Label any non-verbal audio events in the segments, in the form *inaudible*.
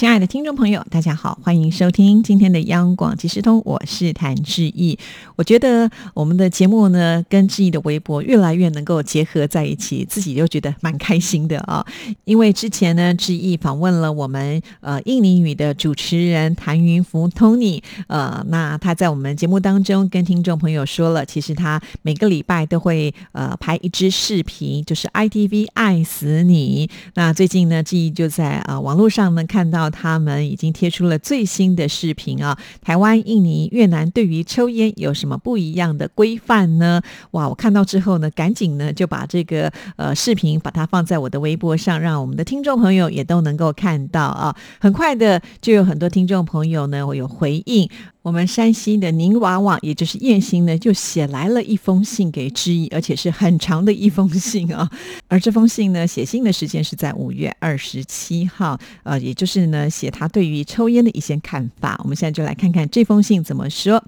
亲爱的听众朋友，大家好，欢迎收听今天的央广即时通，我是谭志毅。我觉得我们的节目呢，跟志毅的微博越来越能够结合在一起，自己就觉得蛮开心的啊。因为之前呢，志毅访问了我们呃印尼语的主持人谭云福 Tony，呃，那他在我们节目当中跟听众朋友说了，其实他每个礼拜都会呃拍一支视频，就是 ITV 爱死你。那最近呢，志毅就在呃网络上呢看到。他们已经贴出了最新的视频啊！台湾、印尼、越南对于抽烟有什么不一样的规范呢？哇！我看到之后呢，赶紧呢就把这个呃视频把它放在我的微博上，让我们的听众朋友也都能够看到啊！很快的就有很多听众朋友呢，我有回应。我们山西的宁娃娃，也就是燕兴呢，就写来了一封信给知意，而且是很长的一封信啊。*laughs* 而这封信呢，写信的时间是在五月二十七号，呃，也就是呢，写他对于抽烟的一些看法。我们现在就来看看这封信怎么说。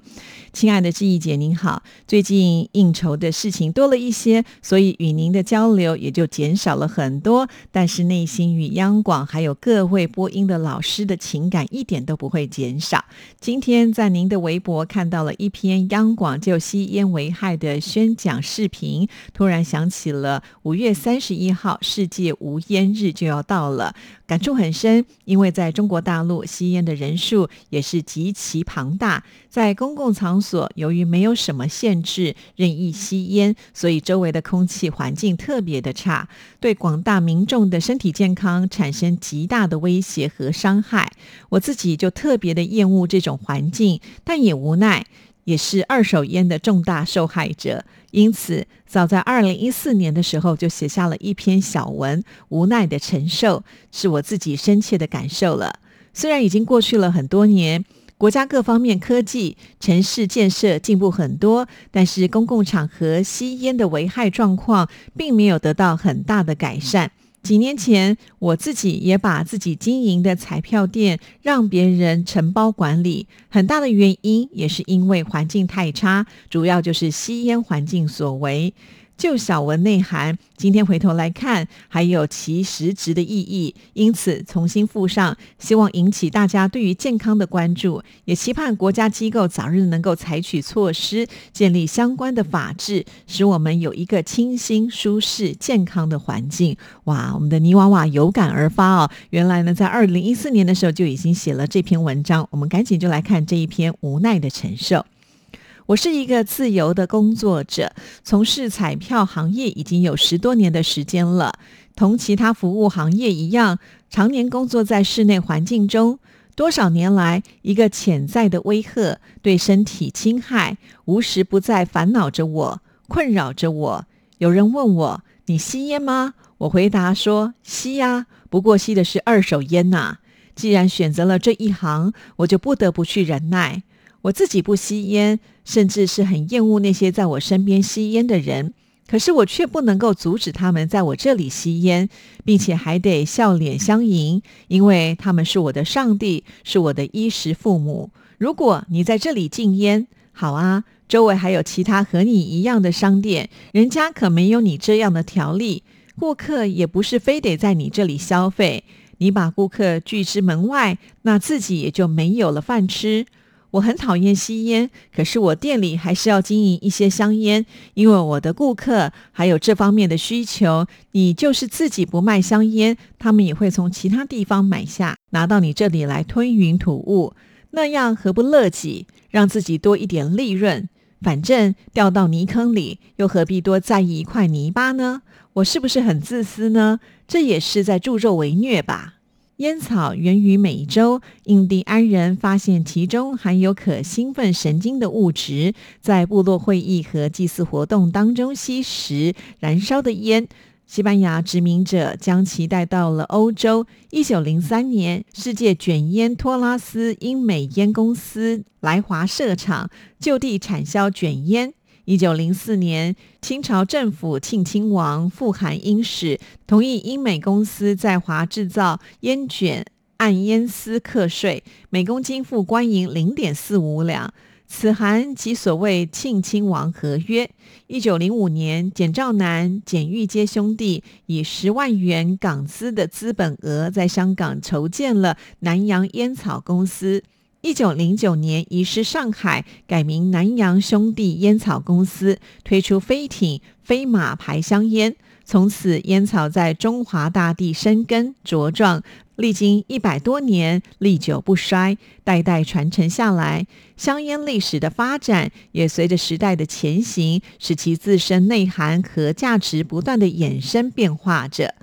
亲爱的知意姐，您好，最近应酬的事情多了一些，所以与您的交流也就减少了很多。但是内心与央广还有各位播音的老师的情感一点都不会减少。今天在在您的微博看到了一篇央广就吸烟危害的宣讲视频，突然想起了五月三十一号世界无烟日就要到了，感触很深。因为在中国大陆吸烟的人数也是极其庞大，在公共场。所由于没有什么限制，任意吸烟，所以周围的空气环境特别的差，对广大民众的身体健康产生极大的威胁和伤害。我自己就特别的厌恶这种环境，但也无奈，也是二手烟的重大受害者。因此，早在二零一四年的时候，就写下了一篇小文，无奈的承受，是我自己深切的感受了。虽然已经过去了很多年。国家各方面科技、城市建设进步很多，但是公共场合吸烟的危害状况并没有得到很大的改善。几年前，我自己也把自己经营的彩票店让别人承包管理，很大的原因也是因为环境太差，主要就是吸烟环境所为。就小文内涵，今天回头来看，还有其实质的意义，因此重新附上，希望引起大家对于健康的关注，也期盼国家机构早日能够采取措施，建立相关的法制，使我们有一个清新、舒适、健康的环境。哇，我们的泥娃娃有感而发哦！原来呢，在二零一四年的时候就已经写了这篇文章，我们赶紧就来看这一篇无奈的承受。我是一个自由的工作者，从事彩票行业已经有十多年的时间了。同其他服务行业一样，常年工作在室内环境中，多少年来，一个潜在的威吓对身体侵害，无时不在烦恼着我，困扰着我。有人问我：“你吸烟吗？”我回答说：“吸呀，不过吸的是二手烟呐。”既然选择了这一行，我就不得不去忍耐。我自己不吸烟，甚至是很厌恶那些在我身边吸烟的人。可是我却不能够阻止他们在我这里吸烟，并且还得笑脸相迎，因为他们是我的上帝，是我的衣食父母。如果你在这里禁烟，好啊，周围还有其他和你一样的商店，人家可没有你这样的条例，顾客也不是非得在你这里消费。你把顾客拒之门外，那自己也就没有了饭吃。我很讨厌吸烟，可是我店里还是要经营一些香烟，因为我的顾客还有这方面的需求。你就是自己不卖香烟，他们也会从其他地方买下，拿到你这里来吞云吐雾，那样何不乐己，让自己多一点利润？反正掉到泥坑里，又何必多在意一块泥巴呢？我是不是很自私呢？这也是在助纣为虐吧。烟草源于美洲，印第安人发现其中含有可兴奋神经的物质，在部落会议和祭祀活动当中吸食燃烧的烟。西班牙殖民者将其带到了欧洲。一九零三年，世界卷烟托拉斯英美烟公司来华设厂，就地产销卷烟。一九零四年，清朝政府庆亲王复函英使，同意英美公司在华制造烟卷，按烟丝课税，每公斤付官银零点四五两。此函即所谓庆亲王合约。一九零五年，简兆南、简玉阶兄弟以十万元港资的资本额，在香港筹建了南洋烟草公司。一九零九年移师上海，改名南洋兄弟烟草公司，推出飞艇、飞马牌香烟。从此，烟草在中华大地生根茁壮，历经一百多年，历久不衰，代代传承下来。香烟历史的发展，也随着时代的前行，使其自身内涵和价值不断的衍生变化着。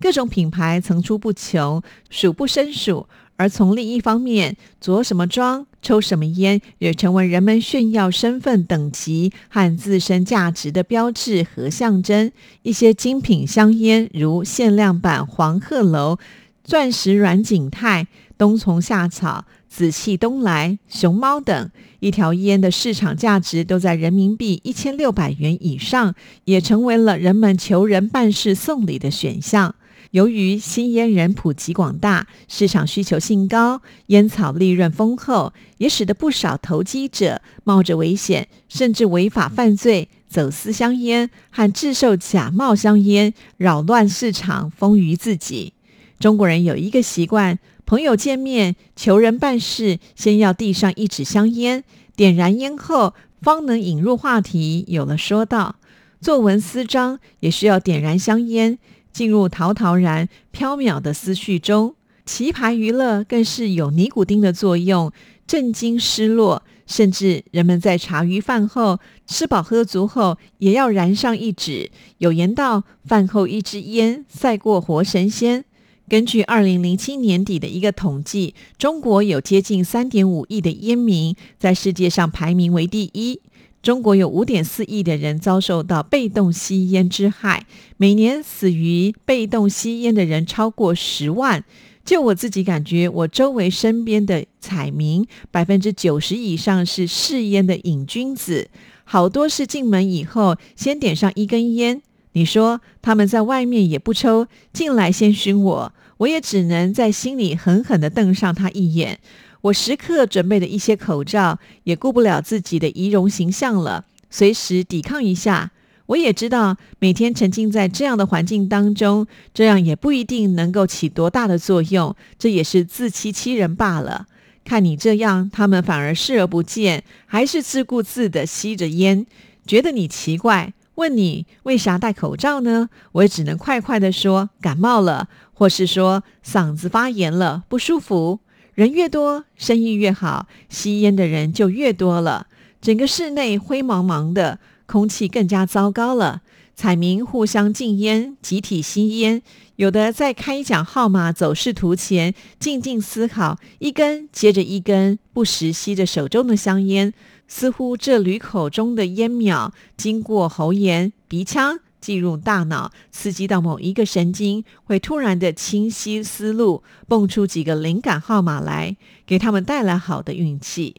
各种品牌层出不穷，数不胜数。而从另一方面，着什么装、抽什么烟，也成为人们炫耀身份等级和自身价值的标志和象征。一些精品香烟，如限量版黄鹤楼、钻石软景泰、冬虫夏草、紫气东来、熊猫等，一条烟的市场价值都在人民币一千六百元以上，也成为了人们求人办事送礼的选项。由于吸烟人普及广大，市场需求性高，烟草利润丰厚，也使得不少投机者冒着危险，甚至违法犯罪，走私香烟和制售假冒香烟，扰乱市场，丰腴自己。中国人有一个习惯，朋友见面求人办事，先要递上一纸香烟，点燃烟后，方能引入话题，有了说道。作文思章也需要点燃香烟。进入陶陶然、飘渺的思绪中，棋牌娱乐更是有尼古丁的作用，震惊失落。甚至人们在茶余饭后、吃饱喝足后，也要燃上一纸。有言道：“饭后一支烟，赛过活神仙。”根据二零零七年底的一个统计，中国有接近三点五亿的烟民，在世界上排名为第一。中国有五点四亿的人遭受到被动吸烟之害，每年死于被动吸烟的人超过十万。就我自己感觉，我周围身边的彩民，百分之九十以上是嗜烟的瘾君子，好多是进门以后先点上一根烟。你说他们在外面也不抽，进来先熏我，我也只能在心里狠狠地瞪上他一眼。我时刻准备的一些口罩，也顾不了自己的仪容形象了，随时抵抗一下。我也知道，每天沉浸在这样的环境当中，这样也不一定能够起多大的作用，这也是自欺欺人罢了。看你这样，他们反而视而不见，还是自顾自的吸着烟，觉得你奇怪，问你为啥戴口罩呢？我也只能快快的说感冒了，或是说嗓子发炎了，不舒服。人越多，生意越好，吸烟的人就越多了。整个室内灰茫茫的，空气更加糟糕了。彩民互相禁烟，集体吸烟，有的在开奖号码走势图前静静思考，一根接着一根，不时吸着手中的香烟，似乎这缕口中的烟苗经过喉咽、鼻腔。进入大脑，刺激到某一个神经，会突然的清晰思路，蹦出几个灵感号码来，给他们带来好的运气。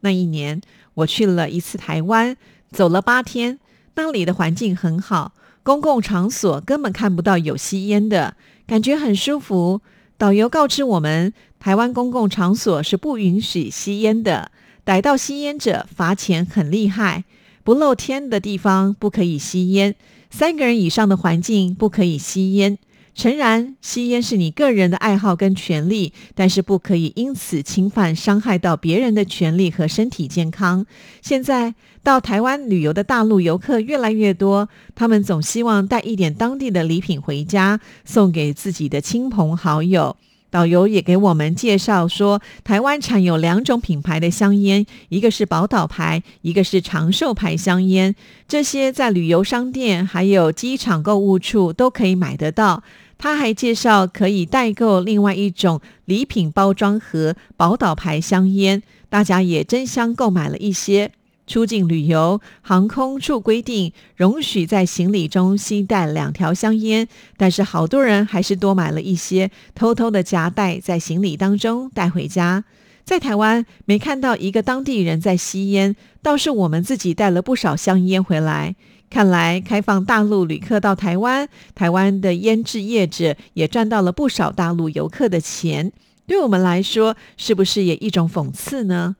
那一年，我去了一次台湾，走了八天，那里的环境很好，公共场所根本看不到有吸烟的，感觉很舒服。导游告知我们，台湾公共场所是不允许吸烟的，逮到吸烟者罚钱很厉害，不露天的地方不可以吸烟。三个人以上的环境不可以吸烟。诚然，吸烟是你个人的爱好跟权利，但是不可以因此侵犯、伤害到别人的权利和身体健康。现在到台湾旅游的大陆游客越来越多，他们总希望带一点当地的礼品回家，送给自己的亲朋好友。导游也给我们介绍说，台湾产有两种品牌的香烟，一个是宝岛牌，一个是长寿牌香烟。这些在旅游商店还有机场购物处都可以买得到。他还介绍可以代购另外一种礼品包装盒宝岛牌香烟，大家也争相购买了一些。出境旅游，航空处规定容许在行李中携带两条香烟，但是好多人还是多买了一些，偷偷的夹带在行李当中带回家。在台湾没看到一个当地人在吸烟，倒是我们自己带了不少香烟回来。看来开放大陆旅客到台湾，台湾的烟制业者也赚到了不少大陆游客的钱。对我们来说，是不是也一种讽刺呢？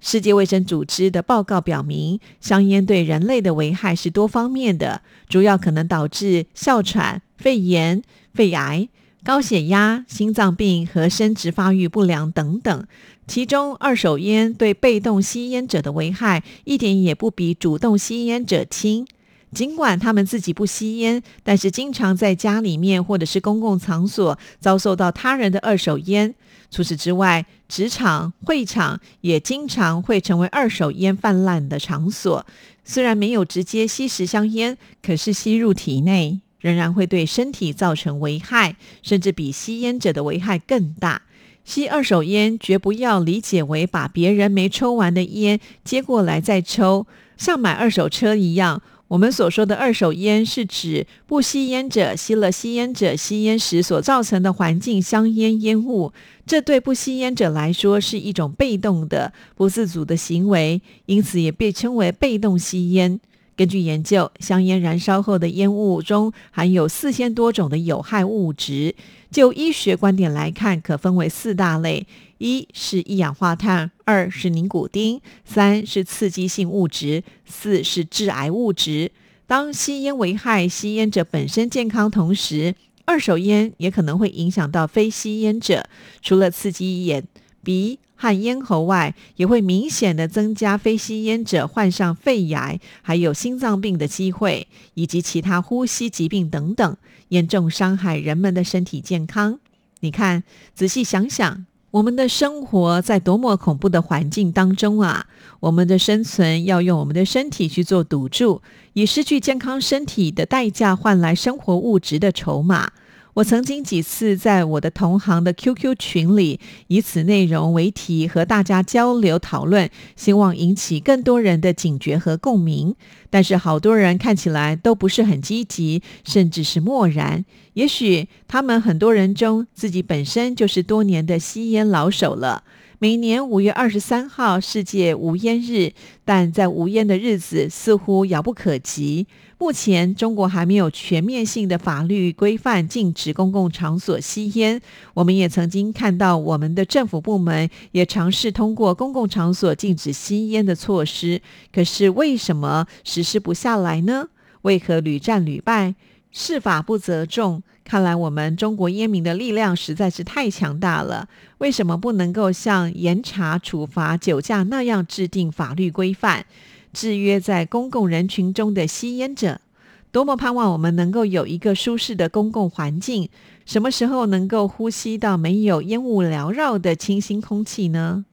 世界卫生组织的报告表明，香烟对人类的危害是多方面的，主要可能导致哮喘、肺炎、肺癌。高血压、心脏病和生殖发育不良等等，其中二手烟对被动吸烟者的危害一点也不比主动吸烟者轻。尽管他们自己不吸烟，但是经常在家里面或者是公共场所遭受到他人的二手烟。除此之外，职场、会场也经常会成为二手烟泛滥的场所。虽然没有直接吸食香烟，可是吸入体内。仍然会对身体造成危害，甚至比吸烟者的危害更大。吸二手烟绝不要理解为把别人没抽完的烟接过来再抽，像买二手车一样。我们所说的二手烟，是指不吸烟者吸了吸烟者吸烟时所造成的环境香烟烟雾。这对不吸烟者来说是一种被动的、不自主的行为，因此也被称为被动吸烟。根据研究，香烟燃烧后的烟雾中含有四千多种的有害物质。就医学观点来看，可分为四大类：一是一氧化碳，二是尼古丁，三是刺激性物质，四是致癌物质。当吸烟危害吸烟者本身健康同时，二手烟也可能会影响到非吸烟者，除了刺激眼、鼻。和咽喉外，也会明显的增加非吸烟者患上肺癌、还有心脏病的机会，以及其他呼吸疾病等等，严重伤害人们的身体健康。你看，仔细想想，我们的生活在多么恐怖的环境当中啊！我们的生存要用我们的身体去做赌注，以失去健康身体的代价换来生活物质的筹码。我曾经几次在我的同行的 QQ 群里，以此内容为题和大家交流讨论，希望引起更多人的警觉和共鸣。但是好多人看起来都不是很积极，甚至是漠然。也许他们很多人中自己本身就是多年的吸烟老手了。每年五月二十三号世界无烟日，但在无烟的日子似乎遥不可及。目前中国还没有全面性的法律规范禁止公共场所吸烟。我们也曾经看到，我们的政府部门也尝试通过公共场所禁止吸烟的措施，可是为什么实施不下来呢？为何屡战屡败？事法不责众，看来我们中国烟民的力量实在是太强大了。为什么不能够像严查处罚酒驾那样制定法律规范，制约在公共人群中的吸烟者？多么盼望我们能够有一个舒适的公共环境，什么时候能够呼吸到没有烟雾缭绕的清新空气呢？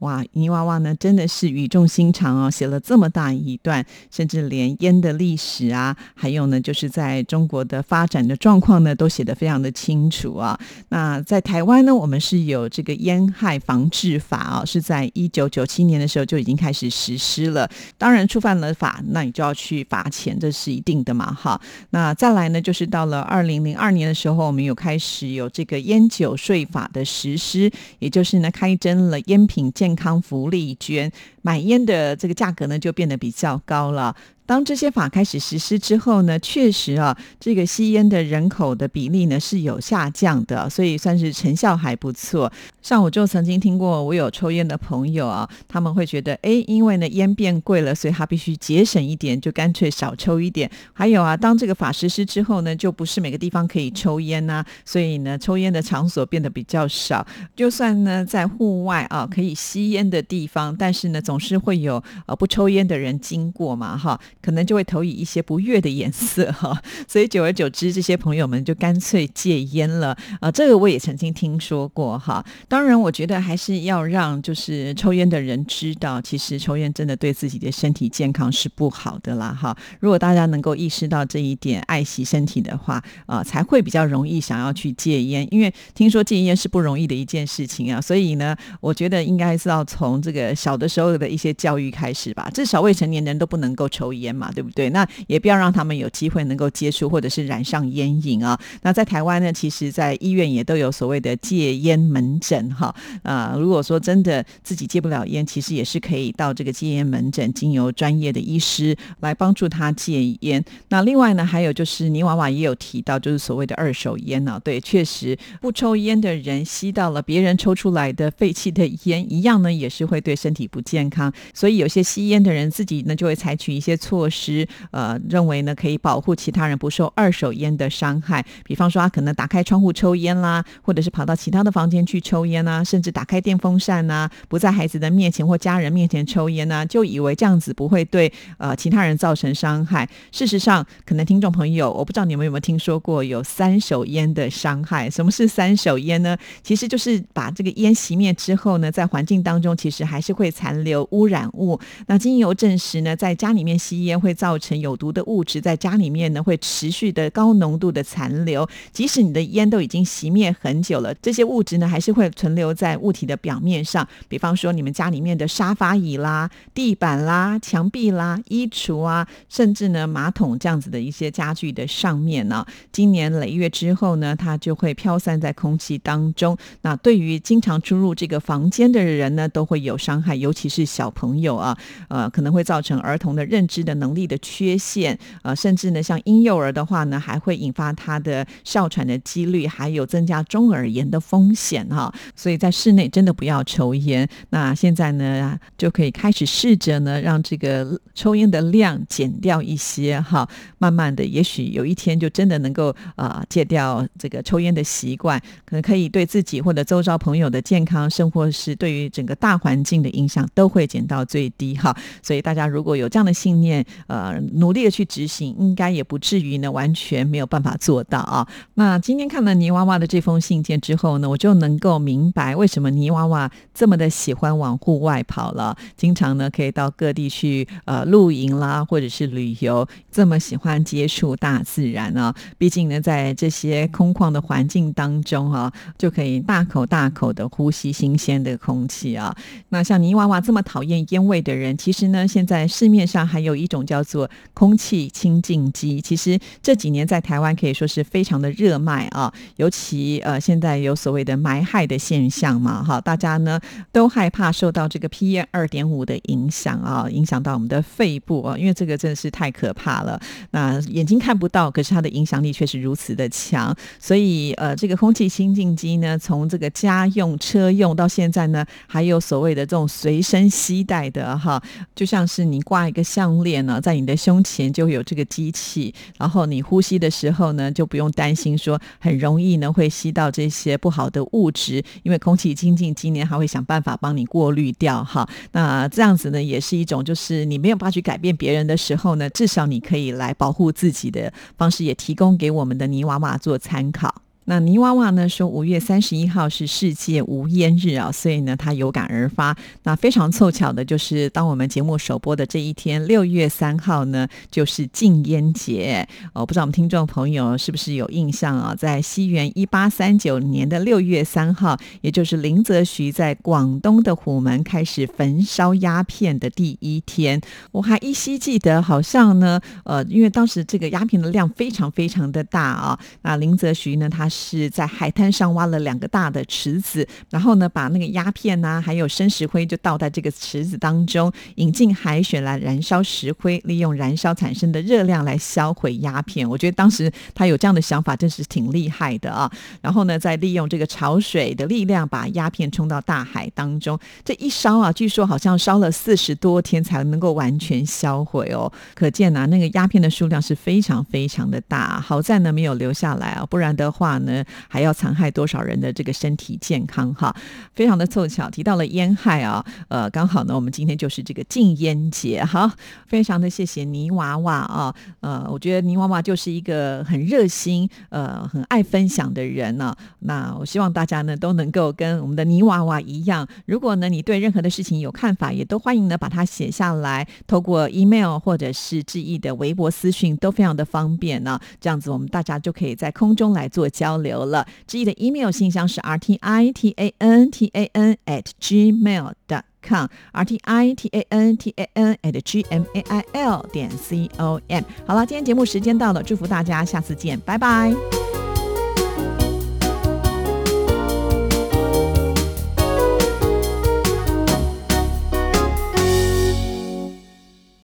哇，泥娃娃呢真的是语重心长哦，写了这么大一段，甚至连烟的历史啊，还有呢就是在中国的发展的状况呢，都写得非常的清楚啊。那在台湾呢，我们是有这个烟害防治法啊，是在一九九七年的时候就已经开始实施了。当然触犯了法，那你就要去罚钱，这是一定的嘛，哈。那再来呢，就是到了二零零二年的时候，我们有开始有这个烟酒税法的实施，也就是呢开征了烟品健。健康福利捐买烟的这个价格呢，就变得比较高了。当这些法开始实施之后呢，确实啊，这个吸烟的人口的比例呢是有下降的，所以算是成效还不错。像我就曾经听过，我有抽烟的朋友啊，他们会觉得，哎，因为呢烟变贵了，所以他必须节省一点，就干脆少抽一点。还有啊，当这个法实施之后呢，就不是每个地方可以抽烟呐，所以呢，抽烟的场所变得比较少。就算呢在户外啊可以吸烟的地方，但是呢总是会有呃不抽烟的人经过嘛，哈。可能就会投以一些不悦的颜色 *laughs* 哈，所以久而久之，这些朋友们就干脆戒烟了啊。这个我也曾经听说过哈。当然，我觉得还是要让就是抽烟的人知道，其实抽烟真的对自己的身体健康是不好的啦哈。如果大家能够意识到这一点，爱惜身体的话啊，才会比较容易想要去戒烟。因为听说戒烟是不容易的一件事情啊，所以呢，我觉得应该是要从这个小的时候的一些教育开始吧。至少未成年人都不能够抽烟。烟嘛，对不对？那也不要让他们有机会能够接触或者是染上烟瘾啊。那在台湾呢，其实在医院也都有所谓的戒烟门诊哈。啊，如果说真的自己戒不了烟，其实也是可以到这个戒烟门诊，经由专业的医师来帮助他戒烟。那另外呢，还有就是泥娃娃也有提到，就是所谓的二手烟呢。对，确实不抽烟的人吸到了别人抽出来的废弃的烟，一样呢也是会对身体不健康。所以有些吸烟的人自己呢就会采取一些措措施，呃，认为呢可以保护其他人不受二手烟的伤害。比方说他可能打开窗户抽烟啦，或者是跑到其他的房间去抽烟啊，甚至打开电风扇呐，不在孩子的面前或家人面前抽烟呢，就以为这样子不会对呃其他人造成伤害。事实上，可能听众朋友，我不知道你们有没有听说过有三手烟的伤害。什么是三手烟呢？其实就是把这个烟熄灭之后呢，在环境当中其实还是会残留污染物。那经由证实呢，在家里面吸烟烟会造成有毒的物质，在家里面呢会持续的高浓度的残留，即使你的烟都已经熄灭很久了，这些物质呢还是会存留在物体的表面上。比方说你们家里面的沙发椅啦、地板啦、墙壁啦、衣橱啊，甚至呢马桶这样子的一些家具的上面呢，今年累月之后呢，它就会飘散在空气当中。那对于经常出入这个房间的人呢，都会有伤害，尤其是小朋友啊，呃，可能会造成儿童的认知的能力的缺陷，呃，甚至呢，像婴幼儿的话呢，还会引发他的哮喘的几率，还有增加中耳炎的风险哈。所以在室内真的不要抽烟。那现在呢，就可以开始试着呢，让这个抽烟的量减掉一些哈，慢慢的，也许有一天就真的能够呃戒掉这个抽烟的习惯，可能可以对自己或者周遭朋友的健康生活是对于整个大环境的影响都会减到最低哈。所以大家如果有这样的信念，呃，努力的去执行，应该也不至于呢完全没有办法做到啊。那今天看了泥娃娃的这封信件之后呢，我就能够明白为什么泥娃娃这么的喜欢往户外跑了，经常呢可以到各地去呃露营啦，或者是旅游，这么喜欢接触大自然啊。毕竟呢，在这些空旷的环境当中啊，就可以大口大口的呼吸新鲜的空气啊。那像泥娃娃这么讨厌烟味的人，其实呢，现在市面上还有一种叫做空气清净机。其实这几年在台湾可以说是非常的热卖啊，尤其呃现在有所谓的霾害的现象嘛，哈，大家呢都害怕受到这个 PM 二点五的影响啊，影响到我们的肺部啊，因为这个真的是太可怕了。那眼睛看不到，可是它的影响力却是如此的强，所以呃，这个空气清净机呢，从这个家用、车用到现在呢，还有所谓的这种随身携带的哈，就像是你挂一个项链呢，在你的胸前就会有这个机器，然后你呼吸的时候呢，就不用担心说很容易呢会吸到这些不好的物质，因为空气清净机呢，还会想办法帮你过滤掉哈。那这样子呢，也是一种就是你没有办法去改变别人的时候呢，至少你可以来保护自己的方式，也提供给我们的泥娃娃做参考。那泥娃娃呢说五月三十一号是世界无烟日啊，所以呢他有感而发。那非常凑巧的就是当我们节目首播的这一天，六月三号呢就是禁烟节。哦，不知道我们听众朋友是不是有印象啊？在西元一八三九年的六月三号，也就是林则徐在广东的虎门开始焚烧鸦片的第一天，我还依稀记得，好像呢，呃，因为当时这个鸦片的量非常非常的大啊。那林则徐呢，他是。是在海滩上挖了两个大的池子，然后呢，把那个鸦片呐，还有生石灰就倒在这个池子当中，引进海水来燃烧石灰，利用燃烧产生的热量来销毁鸦片。我觉得当时他有这样的想法，真是挺厉害的啊。然后呢，再利用这个潮水的力量，把鸦片冲到大海当中。这一烧啊，据说好像烧了四十多天才能够完全销毁哦。可见呐，那个鸦片的数量是非常非常的大。好在呢，没有留下来啊，不然的话呢。还要残害多少人的这个身体健康哈？非常的凑巧提到了烟害啊，呃，刚好呢，我们今天就是这个禁烟节哈。非常的谢谢泥娃娃啊，呃，我觉得泥娃娃就是一个很热心、呃，很爱分享的人呢。那我希望大家呢都能够跟我们的泥娃娃一样，如果呢你对任何的事情有看法，也都欢迎呢把它写下来，透过 email 或者是致意的微博私讯都非常的方便呢。这样子我们大家就可以在空中来做交。交流了，志毅的 email 信箱是 r t i t a n t a n at gmail dot com r t i t a n t a n at g m a i l 点 c o m。好了，今天节目时间到了，祝福大家，下次见，拜拜。